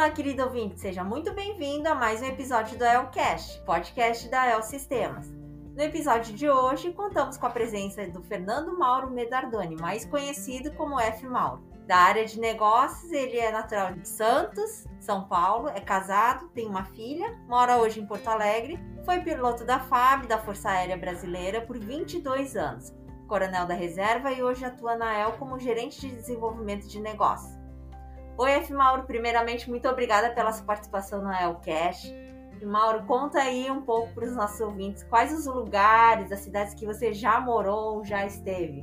Olá, querido ouvinte, seja muito bem-vindo a mais um episódio do Elcast, podcast da El Sistemas. No episódio de hoje, contamos com a presença do Fernando Mauro Medardoni, mais conhecido como F. Mauro. Da área de negócios, ele é natural de Santos, São Paulo, é casado, tem uma filha, mora hoje em Porto Alegre, foi piloto da FAB, da Força Aérea Brasileira, por 22 anos, coronel da reserva e hoje atua na EL como gerente de desenvolvimento de negócios. Oi, F. Mauro, primeiramente, muito obrigada pela sua participação no Elcast. Mauro, conta aí um pouco para os nossos ouvintes quais os lugares, as cidades que você já morou, já esteve.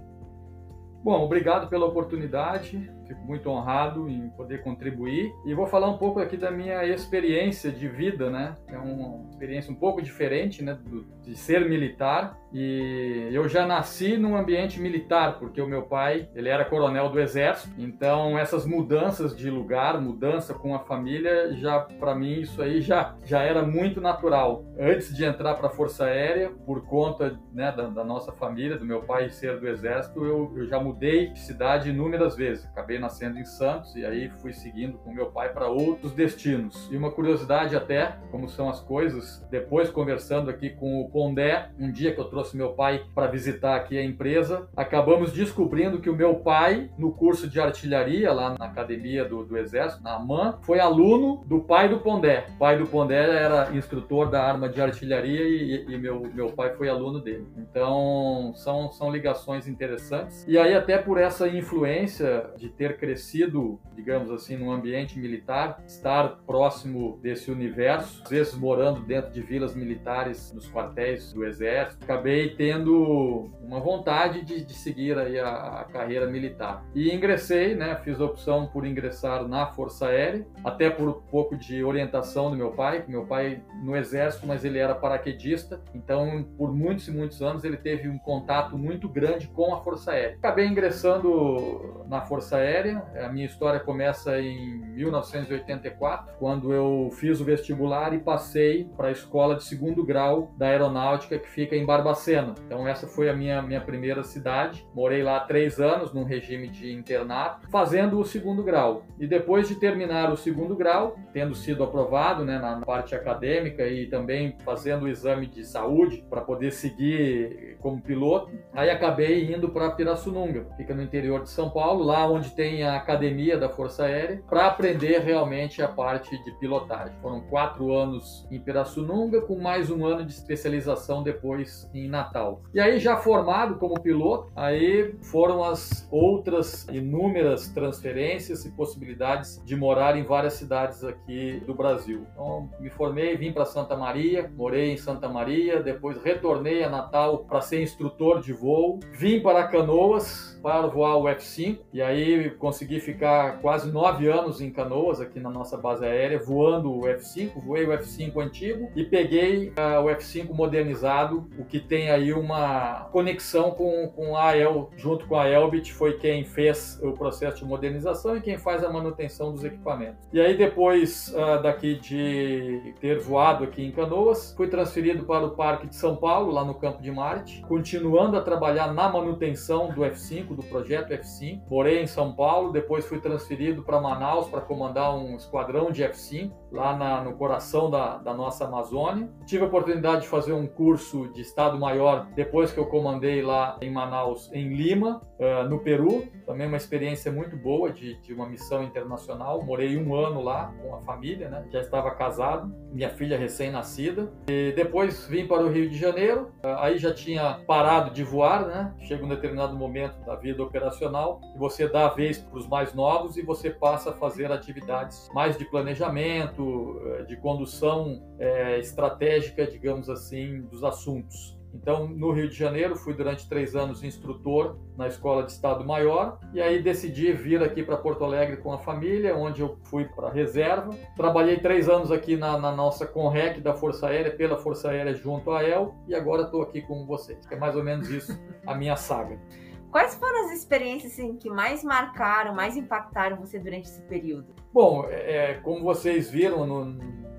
Bom, obrigado pela oportunidade. Fico muito honrado em poder contribuir e vou falar um pouco aqui da minha experiência de vida, né? É uma experiência um pouco diferente, né, de ser militar e eu já nasci num ambiente militar porque o meu pai ele era coronel do exército, então essas mudanças de lugar, mudança com a família, já para mim isso aí já já era muito natural. Antes de entrar para a Força Aérea, por conta né, da, da, nossa família, do meu pai ser do exército, eu, eu já mudei de cidade inúmeras vezes. Acabei acabei nascendo em Santos e aí fui seguindo com meu pai para outros destinos. E uma curiosidade até, como são as coisas, depois conversando aqui com o Pondé, um dia que eu trouxe meu pai para visitar aqui a empresa, acabamos descobrindo que o meu pai, no curso de artilharia lá na academia do, do Exército, na AMAN, foi aluno do pai do Pondé. O pai do Pondé era instrutor da arma de artilharia e, e meu, meu pai foi aluno dele. Então, são, são ligações interessantes. E aí, até por essa influência de ter ter crescido, digamos assim, num ambiente militar, estar próximo desse universo, às vezes morando dentro de vilas militares, nos quartéis do exército, acabei tendo uma vontade de, de seguir aí a, a, carreira militar. E ingressei, né, fiz a opção por ingressar na Força Aérea, até por um pouco de orientação do meu pai, meu pai no exército, mas ele era paraquedista, então por muitos e muitos anos ele teve um contato muito grande com a Força Aérea. Acabei ingressando na Força Aérea aérea. A minha história começa em 1984, quando eu fiz o vestibular e passei para a escola de segundo grau da aeronáutica que fica em Barbacena. Então essa foi a minha, minha primeira cidade. Morei lá três anos num regime de internato, fazendo o segundo grau. E depois de terminar o segundo grau, tendo sido aprovado né, na parte acadêmica e também fazendo o exame de saúde para poder seguir como piloto, aí acabei indo para Pirassununga, fica no interior de São Paulo, lá onde tem tem a academia da Força Aérea para aprender realmente a parte de pilotagem. Foram quatro anos em Pirassununga, com mais um ano de especialização depois em Natal. E aí, já formado como piloto, aí foram as outras inúmeras transferências e possibilidades de morar em várias cidades aqui do Brasil. Então, me formei, vim para Santa Maria, morei em Santa Maria, depois retornei a Natal para ser instrutor de voo, vim para Canoas para voar o F-5 e aí consegui ficar quase nove anos em Canoas, aqui na nossa base aérea, voando o F-5. Voei o F-5 antigo e peguei uh, o F-5 modernizado, o que tem aí uma conexão com, com a AEL, junto com a Elbit, foi quem fez o processo de modernização e quem faz a manutenção dos equipamentos. E aí, depois uh, daqui de ter voado aqui em Canoas, fui transferido para o Parque de São Paulo, lá no Campo de Marte, continuando a trabalhar na manutenção do F-5, do projeto F-5. Morei em São Paulo depois fui transferido para Manaus para comandar um esquadrão de F-5 lá na, no coração da, da, nossa Amazônia. Tive a oportunidade de fazer um curso de Estado Maior depois que eu comandei lá em Manaus, em Lima, uh, no Peru. Também uma experiência muito boa de, de, uma missão internacional. Morei um ano lá com a família, né? já estava casado, minha filha recém-nascida. E depois vim para o Rio de Janeiro. Uh, aí já tinha parado de voar, né? Chega um determinado momento da vida operacional e você dá a vez para os mais novos e você passa a fazer atividades mais de planejamento, eh, de condução é, estratégica, digamos assim, dos assuntos. Então, no Rio de Janeiro, fui durante três anos instrutor na Escola de Estado Maior e aí decidi vir aqui para Porto Alegre com a família, onde eu fui para a reserva. Trabalhei três anos aqui na, na, nossa Conrec da Força Aérea, pela Força Aérea junto à EL e agora estou aqui com vocês. É mais ou menos isso a minha saga. Quais foram as experiências assim, que mais marcaram, mais impactaram você durante esse período? Bom, é, como vocês viram no,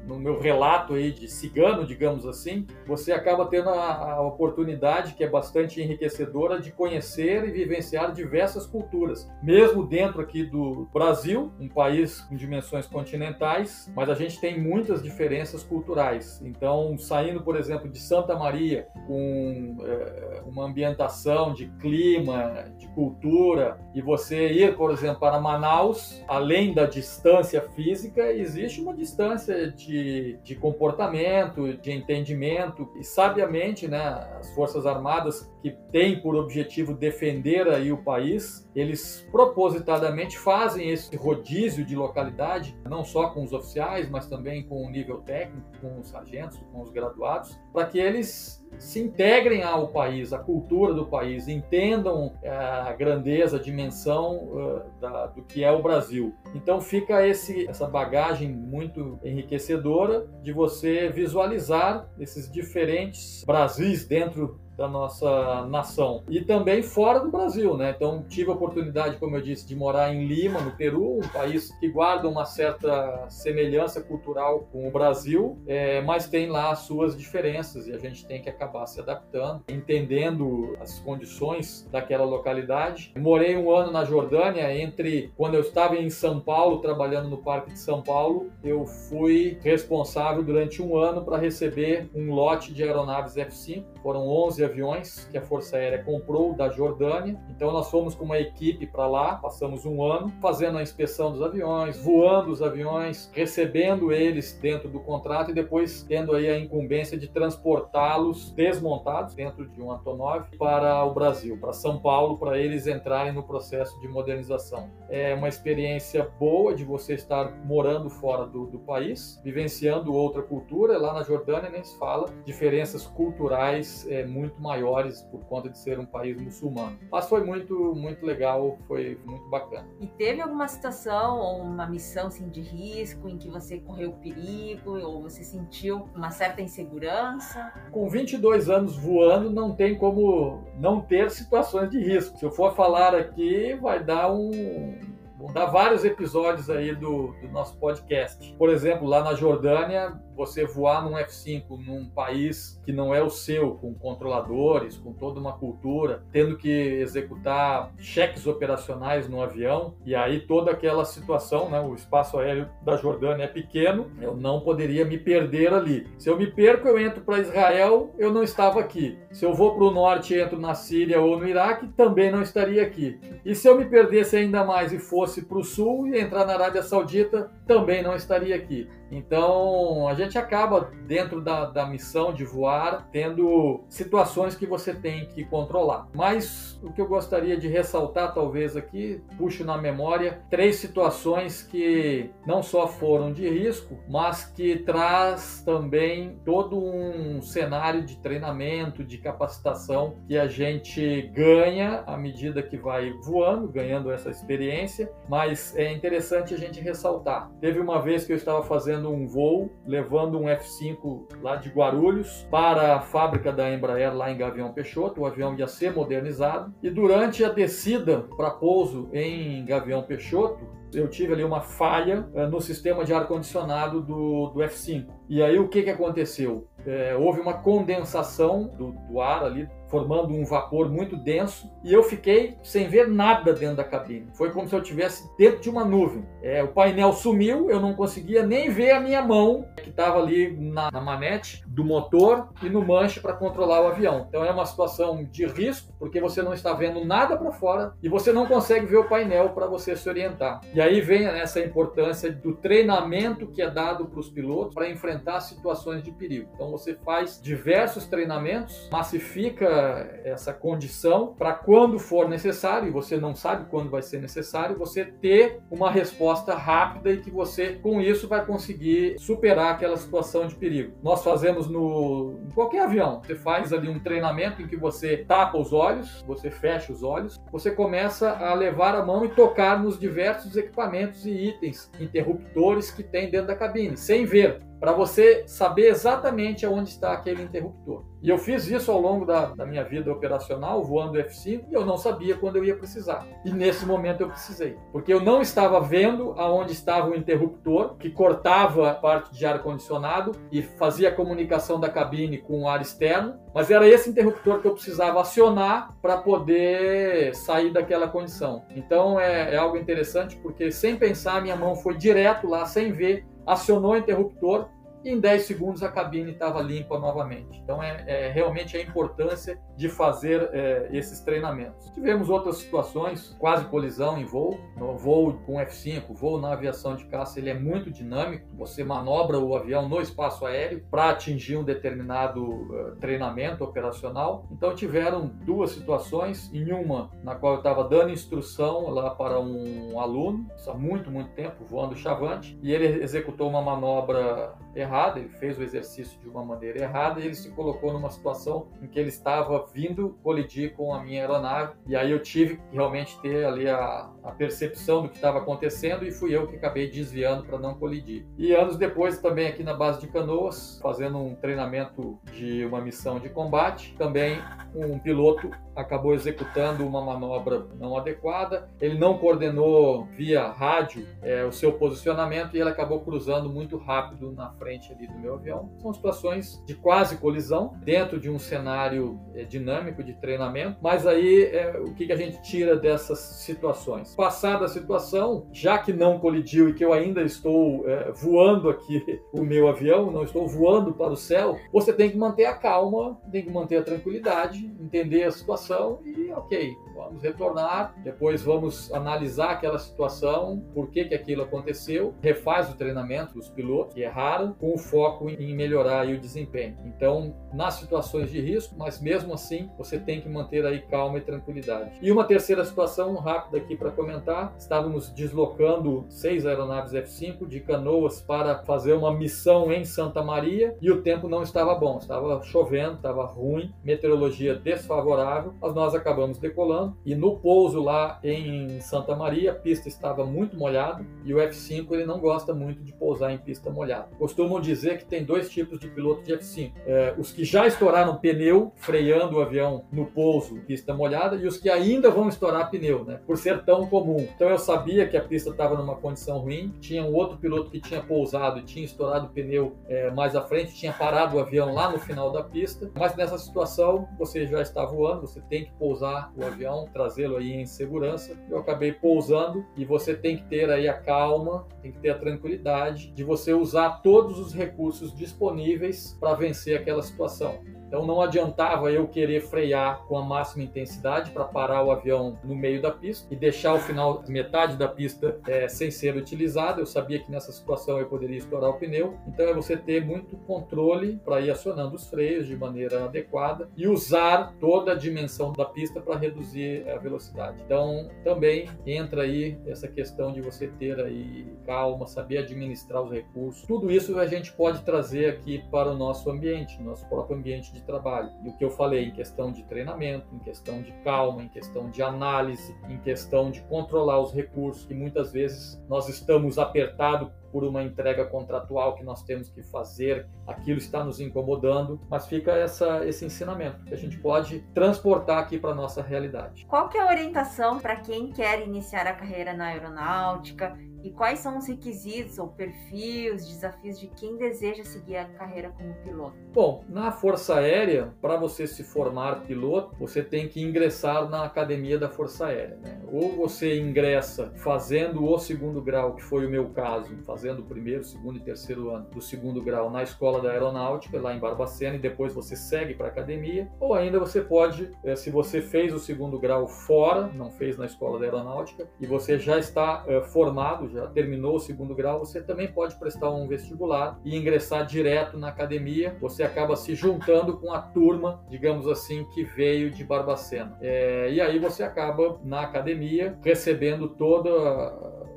no meu relato aí de cigano, digamos assim, você acaba tendo a, a oportunidade, que é bastante enriquecedora, de conhecer e vivenciar diversas culturas. Mesmo dentro aqui do Brasil, um país com dimensões continentais, mas a gente tem muitas diferenças culturais. Então, saindo, por exemplo, de Santa Maria, com é, uma ambientação de clima, de cultura, e você ir, por exemplo, para Manaus, além da distância física, existe uma distância de, de comportamento, de entendimento, e sabiamente, né, as Forças Armadas que têm por objetivo defender aí o país, eles propositadamente fazem esse rodízio de localidade, não só com os oficiais, mas também com o nível técnico, com os sargentos, com os graduados, para que eles se integrem ao país, à cultura do país, entendam eh, a grandeza, a dimensão uh, da, do que é o Brasil. Então fica esse, essa bagagem muito enriquecedora de você visualizar esses diferentes Brasis dentro da nossa nação. E também fora do Brasil, né? Então tive a oportunidade, como eu disse, de morar em Lima, no Peru, um país que guarda uma certa semelhança cultural com o Brasil, é, mas tem lá as suas diferenças e a gente tem que acabar se adaptando, entendendo as condições daquela localidade. Morei um ano na Jordânia, entre quando eu estava em São Paulo, trabalhando no Parque de São Paulo, eu fui responsável durante um ano para receber um lote de aeronaves F-5, foram 11 aviões que a Força Aérea comprou da Jordânia. Então nós fomos com uma equipe para lá, passamos um ano fazendo a inspeção dos aviões, voando os aviões, recebendo eles dentro do contrato e depois tendo aí a incumbência de transportá-los desmontados dentro de um Antonov para o Brasil, para São Paulo, para eles entrarem no processo de modernização. É uma experiência boa de você estar morando fora do, do país, vivenciando outra cultura. Lá na Jordânia nem se fala, diferenças culturais é, muito muito maiores por conta de ser um país muçulmano. Mas foi muito, muito legal, foi muito bacana. E teve alguma situação ou uma missão assim, de risco em que você correu perigo ou você sentiu uma certa insegurança? Com 22 anos voando, não tem como não ter situações de risco. Se eu for falar aqui, vai dar um, Vão dar vários episódios aí do, do, nosso podcast. Por exemplo, lá na Jordânia, você voar num F5 num país que não é o seu, com controladores, com toda uma cultura, tendo que executar cheques operacionais no avião, e aí toda aquela situação, né, o espaço aéreo da Jordânia é pequeno, eu não poderia me perder ali. Se eu me perco, eu entro para Israel, eu não estava aqui. Se eu vou para o norte e entro na Síria ou no Iraque, também não estaria aqui. E se eu me perdesse ainda mais e fosse para o sul e entrar na Arábia Saudita, também não estaria aqui. Então, a gente acaba, dentro da, da missão de voar, tendo situações que você tem que controlar. Mas o que eu gostaria de ressaltar, talvez aqui, puxo na memória, três situações que não só foram de risco, mas que traz também todo um cenário de treinamento, de capacitação que a gente ganha à medida que vai voando, ganhando essa experiência. Mas é interessante a gente ressaltar. Teve uma vez que eu estava fazendo um voo, levando um F-5 lá de Guarulhos para a fábrica da Embraer lá em Gavião Peixoto. O avião ia ser modernizado. E durante a descida para pouso em Gavião Peixoto, eu tive ali uma falha uh, no sistema de ar-condicionado do, do F-5. E aí o que, que aconteceu? É, houve uma condensação do, do ar ali formando um vapor muito denso e eu fiquei sem ver nada dentro da cabine. Foi como se eu estivesse dentro de uma nuvem. É, o painel sumiu, eu não conseguia nem ver a minha mão que estava ali na, na, manete do motor e no manche para controlar o avião. Então é uma situação de risco porque você não está vendo nada para fora e você não consegue ver o painel para você se orientar. E aí vem essa importância do treinamento que é dado para os pilotos para enfrentar situações de perigo. Então você faz diversos treinamentos, massifica essa condição para quando for necessário, e você não sabe quando vai ser necessário, você ter uma resposta rápida e que você, com isso, vai conseguir superar aquela situação de perigo. Nós fazemos no em qualquer avião, você faz ali um treinamento em que você tapa os olhos, você fecha os olhos, você começa a levar a mão e tocar nos diversos equipamentos e itens interruptores que tem dentro da cabine, sem ver, para você saber exatamente onde está aquele interruptor. E eu fiz isso ao longo da, da minha vida operacional, voando F5, e eu não sabia quando eu ia precisar. E nesse momento eu precisei, porque eu não estava vendo aonde estava o interruptor que cortava a parte de ar condicionado e fazia a comunicação da cabine com o ar externo, mas era esse interruptor que eu precisava acionar para poder sair daquela condição. Então é, é algo interessante porque sem pensar minha mão foi direto lá sem ver, acionou o interruptor em 10 segundos a cabine estava limpa novamente. Então é, é, realmente a importância de fazer é, esses treinamentos. Tivemos outras situações, quase colisão em voo, no voo com F5, voo na aviação de caça, ele é muito dinâmico, você manobra o avião no espaço aéreo para atingir um determinado uh, treinamento operacional. Então tiveram duas situações, em uma na qual eu estava dando instrução lá para um aluno, há muito, muito tempo, voando chavante, e ele executou uma manobra errada, ele fez o exercício de uma maneira errada e ele se colocou numa situação em que ele estava vindo colidir com a minha aeronave. E aí eu tive que realmente ter ali a, a percepção do que estava acontecendo e fui eu que acabei desviando para não colidir. E anos depois, também aqui na base de Canoas, fazendo um treinamento de uma missão de combate, também um piloto acabou executando uma manobra não adequada, ele não coordenou via rádio é, o seu posicionamento e ele acabou cruzando muito rápido na frente ali do meu avião. São situações de quase colisão dentro de um cenário é, dinâmico de treinamento, mas aí é, o que, que a gente tira dessas situações? Passada a situação, já que não colidiu e que eu ainda estou é, voando aqui o meu avião, não estou voando para o céu, você tem que manter a calma, tem que manter a tranquilidade, entender a situação e ok, vamos retornar, depois vamos analisar aquela situação, por que, que aquilo aconteceu, refaz o treinamento dos pilotos que erraram, com o foco em melhorar o desempenho. Então, nas situações de risco, mas mesmo assim, você tem que manter aí calma e tranquilidade. E uma terceira situação rápida aqui para comentar, estávamos deslocando seis aeronaves F-5 de Canoas para fazer uma missão em Santa Maria e o tempo não estava bom, estava chovendo, estava ruim, meteorologia desfavorável, mas nós acabamos decolando e no pouso lá em Santa Maria, a pista estava muito molhada e o F5 ele não gosta muito de pousar em pista molhada. Costumam dizer que tem dois tipos de piloto de F5: é, os que já estouraram pneu freando o avião no pouso, pista molhada, e os que ainda vão estourar pneu, né? Por ser tão comum. Então eu sabia que a pista estava numa condição ruim. Tinha um outro piloto que tinha pousado tinha estourado o pneu é, mais à frente, tinha parado o avião lá no final da pista. Mas nessa situação você já está voando, você tem que pousar o avião trazê-lo aí em segurança. Eu acabei pousando e você tem que ter aí a calma, tem que ter a tranquilidade de você usar todos os recursos disponíveis para vencer aquela situação. Então não adiantava eu querer frear com a máxima intensidade para parar o avião no meio da pista e deixar o final, metade da pista é, sem ser utilizada. Eu sabia que nessa situação eu poderia estourar o pneu. Então é você ter muito controle para ir acionando os freios de maneira adequada e usar toda a dimensão da pista para reduzir a velocidade. Então também entra aí essa questão de você ter aí calma, saber administrar os recursos. Tudo isso a gente pode trazer aqui para o nosso ambiente, nosso próprio ambiente de de trabalho. E o que eu falei em questão de treinamento, em questão de calma, em questão de análise, em questão de controlar os recursos, que muitas vezes nós estamos apertados por uma entrega contratual que nós temos que fazer, aquilo está nos incomodando, mas fica essa, esse ensinamento que a gente pode transportar aqui para nossa realidade. Qual que é a orientação para quem quer iniciar a carreira na aeronáutica e quais são os requisitos ou perfis, desafios de quem deseja seguir a carreira como piloto? Bom, na Força Aérea, para você se formar piloto, você tem que ingressar na academia da Força Aérea. Né? Ou você ingressa fazendo o segundo grau, que foi o meu caso, fazendo o primeiro, segundo e terceiro ano do segundo grau na Escola da Aeronáutica, lá em Barbacena, e depois você segue para a academia. Ou ainda você pode, eh, se você fez o segundo grau fora, não fez na Escola da Aeronáutica, e você já está eh, já terminou o segundo grau, você também pode prestar um vestibular e ingressar direto na academia. Você acaba se juntando com a turma, digamos assim, que veio de Barbacena. É, e aí você acaba na academia recebendo toda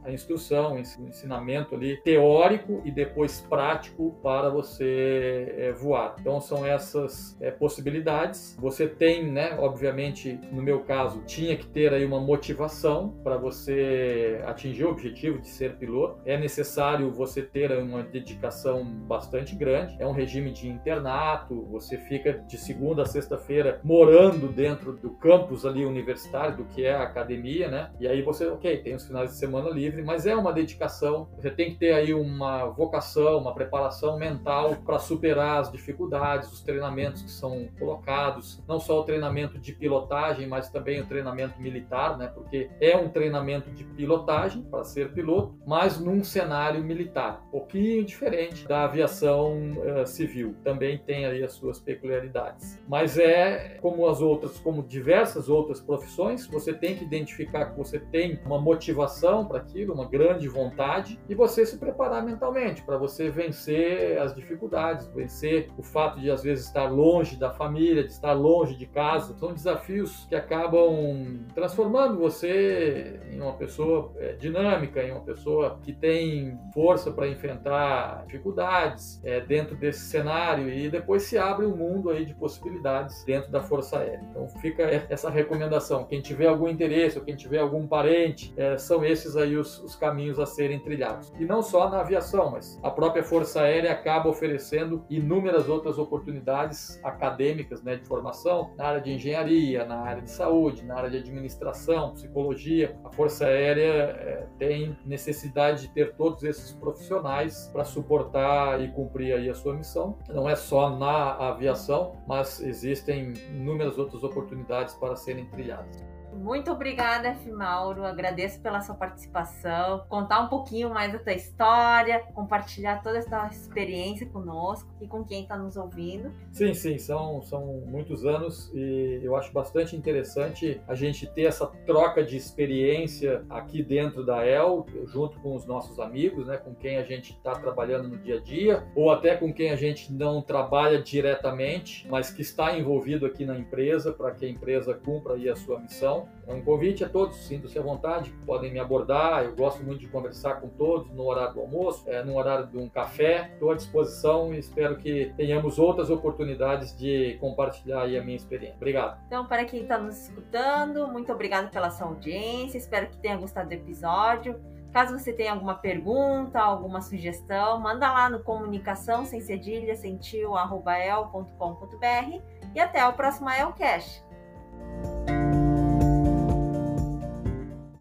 a instrução, o ensinamento ali teórico e depois prático para você é, voar. Então são essas é, possibilidades. Você tem, né, obviamente, no meu caso, tinha que ter aí uma motivação para você atingir o objetivo de ser piloto. É necessário você ter uma dedicação bastante grande. É um regime de internato, você fica de segunda a sexta-feira morando dentro do campus ali universitário, do que é a academia, né? E aí você, ok, tem os finais de semana livre, mas é uma dedicação. Você tem que ter aí uma vocação, uma preparação mental para superar as dificuldades, os treinamentos que são colocados, não só o treinamento de pilotagem, mas também o treinamento militar, né? Porque é um treinamento de pilotagem para ser piloto, mas num cenário militar, um pouquinho diferente da aviação uh, civil. Também tem aí as suas peculiaridades. Mas é como as outras, como diversas outras profissões, você tem que identificar que você tem uma motivação para aquilo, uma grande vontade e você se preparar mentalmente para você vencer as dificuldades, vencer o fato de às vezes estar longe da família, de estar longe de casa. São desafios que acabam transformando você em uma pessoa é, dinâmica, em uma pessoa que tem força para enfrentar dificuldades é, dentro desse cenário e depois se abre um mundo aí de possibilidades dentro da Força Aérea. Então fica essa recomendação. Quem tiver algum interesse ou quem tiver algum parente, é, são esses aí os, os caminhos a serem trilhados. E não só na aviação, mas a própria Força Aérea acaba oferecendo inúmeras outras oportunidades acadêmicas né, de formação na área de engenharia, na área de saúde, na área de administração, psicologia. A Força Aérea é, tem necessidade de ter todos esses profissionais para suportar e cumprir aí a sua missão. Não é só na aviação, mas existem inúmeras outras oportunidades para serem trilhadas. Muito obrigada, F. Mauro. Agradeço pela sua participação, contar um pouquinho mais da tua história, compartilhar toda essa experiência conosco e com quem está nos ouvindo. Sim, sim, são, são muitos anos e eu acho bastante interessante a gente ter essa troca de experiência aqui dentro da EL, junto com os nossos amigos, né, com quem a gente está trabalhando no dia a dia, ou até com quem a gente não trabalha diretamente, mas que está envolvido aqui na empresa para que a empresa cumpra aí a sua missão. É um convite a todos, sintam-se à vontade, podem me abordar. Eu gosto muito de conversar com todos no horário do almoço, é, no horário de um café. Estou à disposição e espero que tenhamos outras oportunidades de compartilhar aí a minha experiência. Obrigado. Então, para quem está nos escutando, muito obrigado pela sua audiência. Espero que tenha gostado do episódio. Caso você tenha alguma pergunta, alguma sugestão, manda lá no comunicação sem cedilha, sentiu, arroba el.com.br e até o próximo Elcast.